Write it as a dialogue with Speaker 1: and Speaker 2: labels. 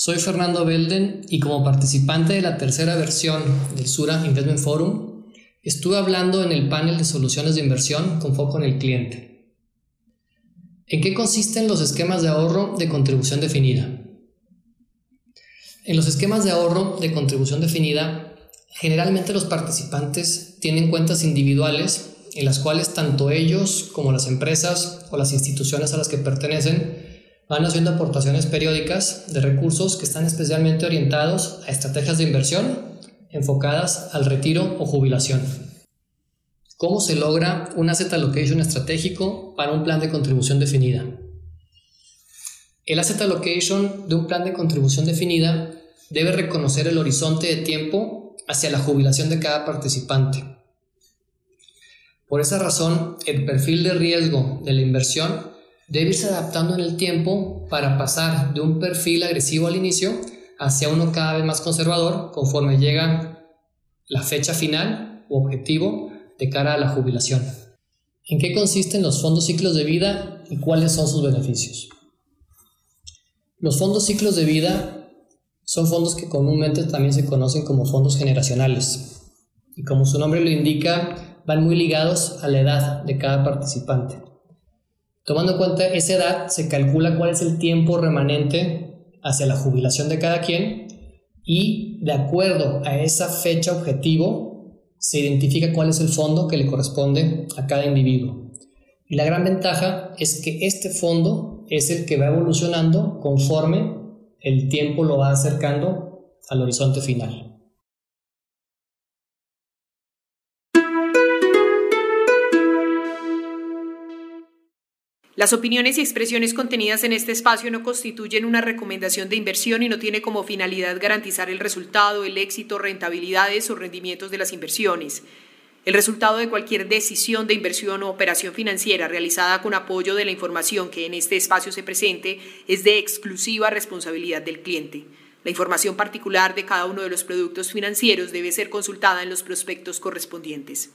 Speaker 1: Soy Fernando Belden y como participante de la tercera versión del Sura Investment Forum, estuve hablando en el panel de soluciones de inversión con foco en el cliente. ¿En qué consisten los esquemas de ahorro de contribución definida? En los esquemas de ahorro de contribución definida, generalmente los participantes tienen cuentas individuales en las cuales tanto ellos como las empresas o las instituciones a las que pertenecen van haciendo aportaciones periódicas de recursos que están especialmente orientados a estrategias de inversión enfocadas al retiro o jubilación. ¿Cómo se logra un asset allocation estratégico para un plan de contribución definida? El asset allocation de un plan de contribución definida debe reconocer el horizonte de tiempo hacia la jubilación de cada participante. Por esa razón, el perfil de riesgo de la inversión debe irse adaptando en el tiempo para pasar de un perfil agresivo al inicio hacia uno cada vez más conservador conforme llega la fecha final u objetivo de cara a la jubilación. ¿En qué consisten los fondos ciclos de vida y cuáles son sus beneficios? Los fondos ciclos de vida son fondos que comúnmente también se conocen como fondos generacionales y como su nombre lo indica, van muy ligados a la edad de cada participante. Tomando en cuenta esa edad, se calcula cuál es el tiempo remanente hacia la jubilación de cada quien y de acuerdo a esa fecha objetivo se identifica cuál es el fondo que le corresponde a cada individuo. Y la gran ventaja es que este fondo es el que va evolucionando conforme el tiempo lo va acercando al horizonte final.
Speaker 2: Las opiniones y expresiones contenidas en este espacio no constituyen una recomendación de inversión y no tiene como finalidad garantizar el resultado, el éxito, rentabilidades o rendimientos de las inversiones. El resultado de cualquier decisión de inversión o operación financiera realizada con apoyo de la información que en este espacio se presente es de exclusiva responsabilidad del cliente. La información particular de cada uno de los productos financieros debe ser consultada en los prospectos correspondientes.